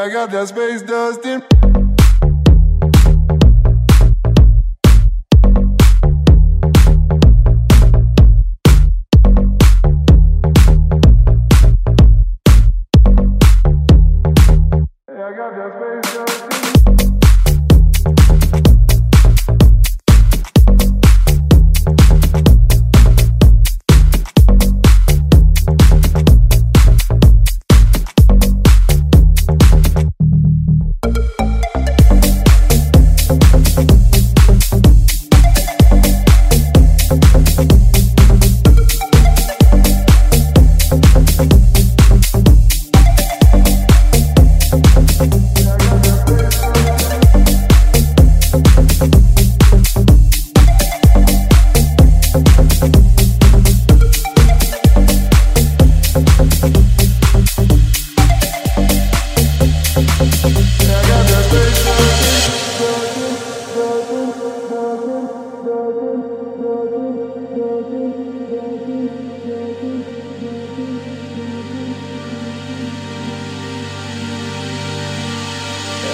I got that space dust in.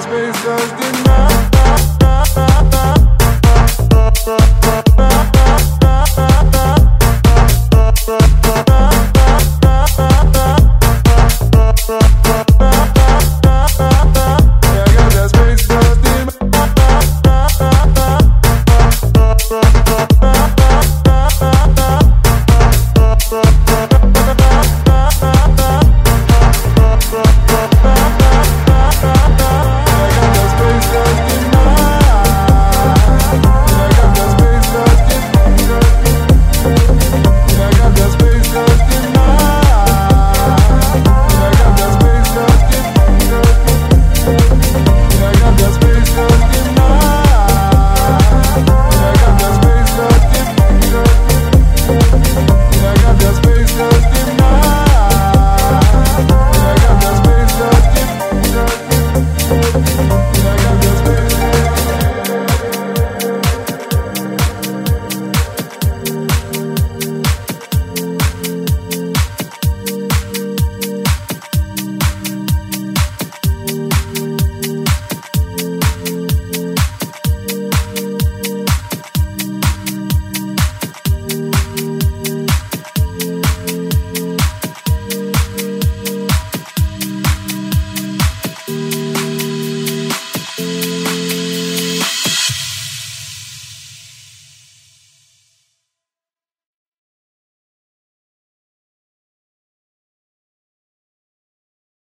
Space dust in mind.